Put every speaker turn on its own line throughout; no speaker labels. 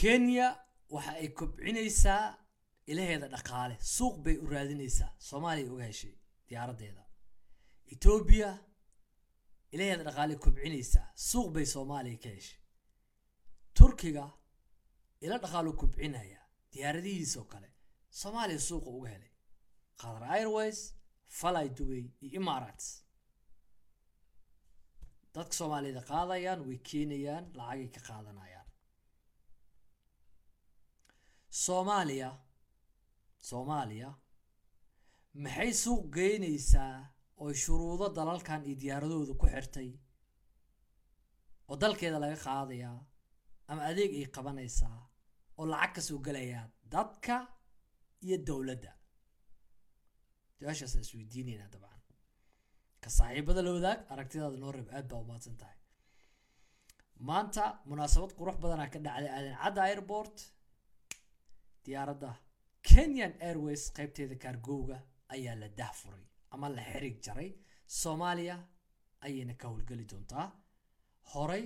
kenya waxa ay kobcinaysaa ilaheeda dhaqaale. Suuq bay u raadinaysaa. Soomaaliya uga heshay diyaaraddeeda. Etoobiya ilaheeda dhaqaale kobcinaysaa. Suuq bay soomaaliya ka heshay. Turkiga ila dhaqaalu kobcinaya diyaaradihiisoo kale. Soomaaliya suuqa uga helay. Qatar airways falay dubay iyo emirates. Dadka soomaaliyada qaadayaan way keenayaan lacagay ka qaadanayaan soomaaliya soomaaliya maxay suuq geynaysaa oo shuruudo dalalkan iyo diyaaradooda ku xirtay? Oo dalkeeda laga qaadayaa ama adeeg ay qabanaysaa oo lacag ka soo gelayaa dadka iyo dowladda? Su'aashaas aan isweydiinaynaa dabcan. Ka saaxiibada la wadaag aragtidaada noo reeb aad baa umahadsan tahay. Maanta munaasabad qurux badanaa ka dhacday aadan cadda airport diyaaradda kenyan airways qeybteeda kaargowga ayaa la dahfuray ama la xirig jaray. Soomaaliya ayayna ka howlgeli doontaa. Horay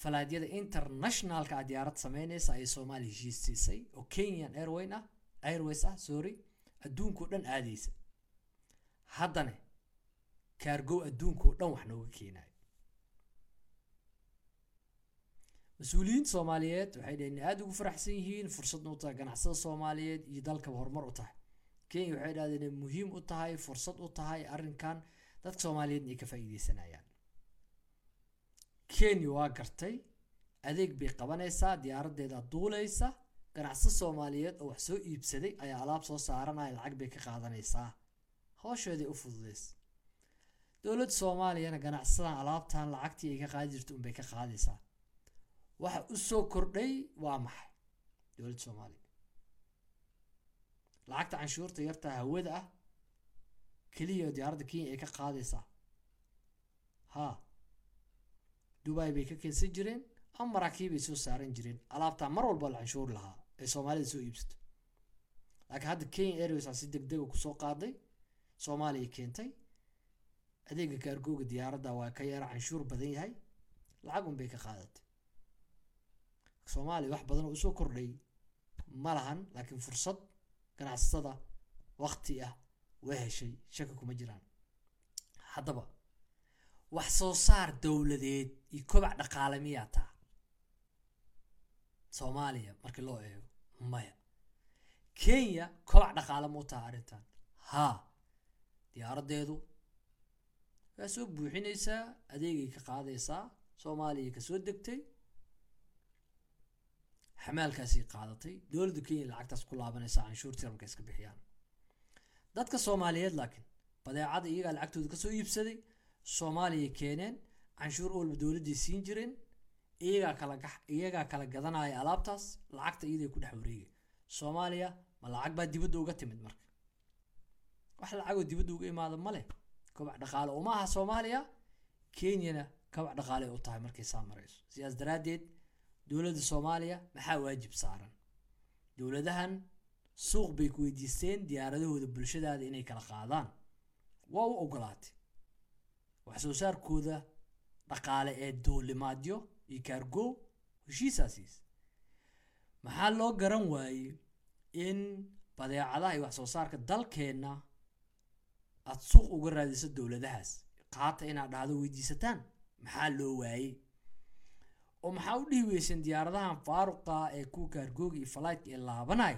falaadyada internationalka a diyaarad sameynaysa ayay soomaaliya heshiis siisay oo kenyan airwayn ah airways ah sorry adduunkao dhan aadaysa. Haddana kaargow adduunkao dhan wax nooga keenayo mas'uuliyiinta soomaaliyeed waxay dhaheen aada ugu faraxsan yihiin fursadna u tahay ganacsada soomaaliyeed iyo dalkaba horumar u tahay. Kenya waxay dhahdeen inay muhiim u tahay fursad u tahay arrinkan dadka soomaaliyeedna ay ka faa'iideysanayaan. Kenya waa gartay adeeg bay qabanaysaa diyaaraddeeda duuleysa ganacsada soomaaliyeed oo wax soo iibsaday ayaa alaab soo saaranaya lacag bay ka qaadanaysaa. Howsheeday u fududeysa dowladda soomaaliyana ganacsadan alaabtan lacagtii ay ka qaadi jirta unbay ka qaadaysaa waxa u soo kordhay waa maxay? Dowladda soomaaliya lacagta canshuurta yarta hawada ah keliya diyaaradda kenya ay ka qaadaysaa. Ha dubai bay ka keensan jireen ama maraakiib bay soo saaran jireen. Alaabtaa mar walba la canshuur lahaa ee soomaalida soo iibsato. Laakiin hadda kenya airways aa si deg dega ku soo qaaday soomaaliya keentay adeega kaargooga diyaaradda waa ka yara canshuur badan yahay lacag un bay ka qaadatay soomaaliya wax badan oo u soo kordhay ma lahan laakiin fursad ganacsatada wakti ah waa heshay shaki kuma jiraan. Haddaba wax soo saar dowladeed iyo kobac dhaqaale miyaa taa? Soomaaliya markii loo eego maya. Kenya kobac dhaqaale muu taha arrintan? Haa diyaaraddeedu waa soo buuxinaysaa adeegay ka qaadaysaa soomaaliya ka soo degtay xamaalkaasay qaadatay. Dowladda kenya lacagtaas ku laabanaysaa canshuurtii marka iska bixiyaan. Dadka soomaaliyeed laakiin badeecada iyagaa lacagtooda ka soo iibsaday. Soomaaliya keeneen canshuur walba dowladday siin jireen iyagaa kala iyagaa kala gadanaya alaabtaas lacagta iyaday ku dhex wareegay soomaaliya ma lacag baa dibadda uga timid marka. Wax lacagoo dibadda uga imaada ma leh. Kobac dhaqaale uma aha soomaaliya. Kenyana kobac dhaqaale u tahay markay saa marayso sidaas daraaddeed dowladda soomaaliya maxaa waajib saaran? Dowladahan suuq bay ku weydiisteen diyaaradahooda bulshadaada inay kala qaadaan. Waa u ogolaatay. Wax soo saarkooda dhaqaale ee duulimaadyo iyo kaargo heshiisaasiis. Maxaa loo garan waayey in badeecadaha iyo wax soo saarka dalkeenna aada suuq uga raadiso dowladahaas? Qaata inaad dhahdo weydiisataan. Maxaa loo waayey oo maxaa u dhihi weyseen diyaaradahan faaruqa ee kuwa kaargooga iyo falaytka ee laabanay?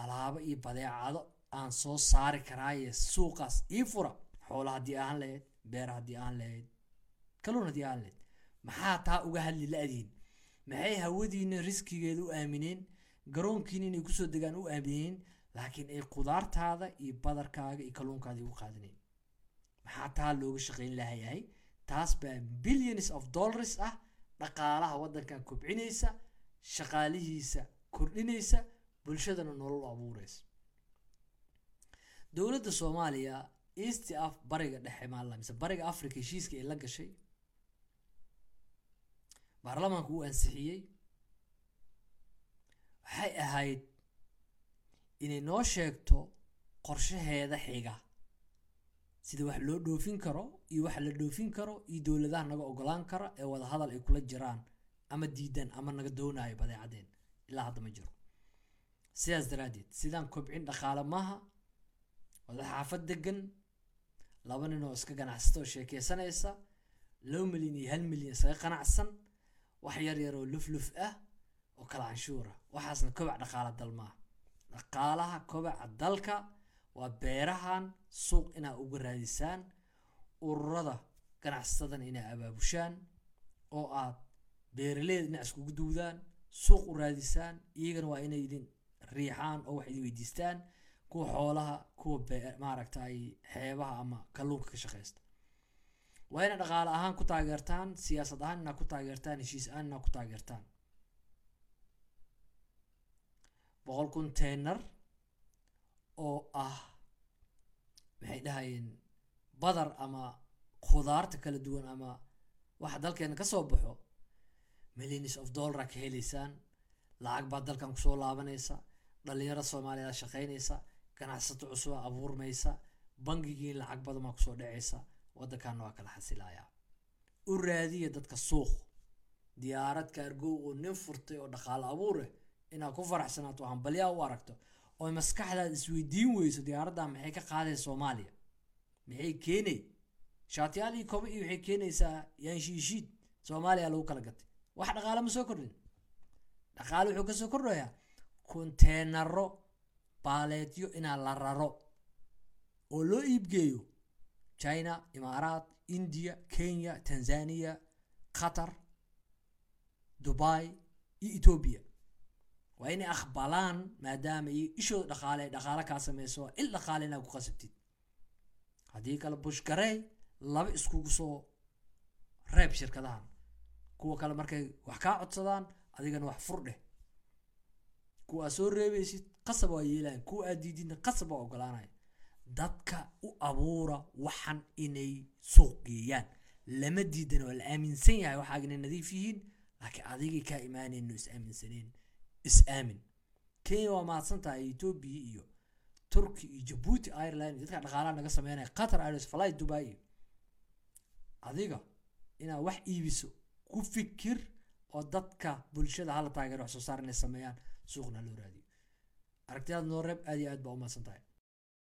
Alaabo iyo badeecado aan soo saari karaaye suuqaas ii fura. Xoola haddii aan lahayd beer haddii aan lahayd kaluun haddii aan lahayd maxaa taa uga hadli la-diin maxay hawadiina riskigeeda u aamineen? Garoonkiina inay ku soo degaan u aamineen? Laakiin ay qudaartaada iyo badarkaaga iyo kalluunkaada ugu qaadanayn maxaa taa looga shaqayn lahayahay taas baa billions of dollars ah dhaqaalaha waddankan kobcinaysa shaqaalihiisa kordhinaysa bulshadana nolol abuureysa dowladda soomaaliya east af bariga dhexe maala mise bariga africa heshiiska ay la gashay baarlamaanku uu ansixiyey waxay ahayd inay noo sheegto qorshaheeda xiga sida wax loo dhoofin karo iyo waxa la dhoofin karo iyo dowladaha naga ogolaan kara ee wada hadal ay kula jiraan ama diidan ama naga doonayo badeecadeen. Ilaa hadda ma jiro. Sidaas daraaddeed sidaan kobcin dhaqaale maaha wada xaafad degan laba nin oo iska ganacsata oo sheekeysanaysa laba milyan iyo hal milyan isaga qanacsan wax yar yar oo luf luf ah oo kala canshuura. Waxaasna kobac dhaqaala dal dhaqaalaha kobaca dalka waa beerahan suuq inaa uga raadisaan ururada ganacsatadana inaa abaabushaan oo aad beeraleyda dhinac iskugu duwdaan suuq u raadisaan iyagana waa inay idin riixaan oo wax idin weydiistaan kuwa xoolaha kuwa maaragtay xeebaha ama kalluunka ka shaqeysta. Waa ina dhaqaale ahaan ku taageertaan siyaasad ahaan inaa ku taageertaan heshiis ahaan inaa ku taageertaan. Boqol containar oo ah maxay dhahayeen badar ama khudaarta kala duwan ama waxa dalkeena ka soo baxo millions of dollara ka helaysaan lacag baa dalkan ku soo laabanaysa dhalinyaro soomaaliyeed shaqaynaysa ganacsato cusuba abuurmaysa bangigii lacag badan baa ku soo dhacaysa waddankaana waa kala xasilayaa. U raadiya dadka suuq diyaarad kaargow oo nin furtay oo dhaqaale abuureh inaad ku faraxsanaato hambalyaa u aragto oo maskaxdaad isweydiin weyso diyaaraddan maxay ka qaadaysa soomaaliya? Maxay keenay? Shaatiyaal iyo koba iyo waxay keenaysaa yaanshiishiid soomaaliya lagu kala gatay. Wax dhaqaale ma soo kordhin? Dhaqaale wuxuu ka soo kordhayaa konteenaro baaleedyo inaa la raro oo loo iibgeeyo china imaaraat india kenya tanzania qatar dubai iyo ethoobia waa inay aqbalaan maadaama iyo ishooda dhaqaale dhaqaale kaa sameyso il dhaqaale inaad ku qasabtid. Haddii kale bushgarey laba iskugu soo reeb shirkadahan. Kuwa kale markay wax kaa codsadaan adigana wax fur dheh. Kuwa aad soo reebaysid qasab waa yeelayan kuwa aad diididna qasab waa ogolaanaya dadka u abuura waxan inay suuq geeyaan. Lama diidan waa la aaminsan yahay waxaa inay nadiif yihiin laakiin adigay kaa imaanayno is aaminsaneen is aamin kenya waa mahadsan tahay etoobiya iyo turki iyo jabuuti ireland iyo dadka dhaqaalaha naga sameynaya qatar airways fly dubai. Iyo adiga inaad wax iibiso ku fikir oo dadka bulshada hala taageero wax soo saar inay sameeyaan suuqna loo raadiyo. Aragtiyaad noo reeb aad iyo aad baa u tahay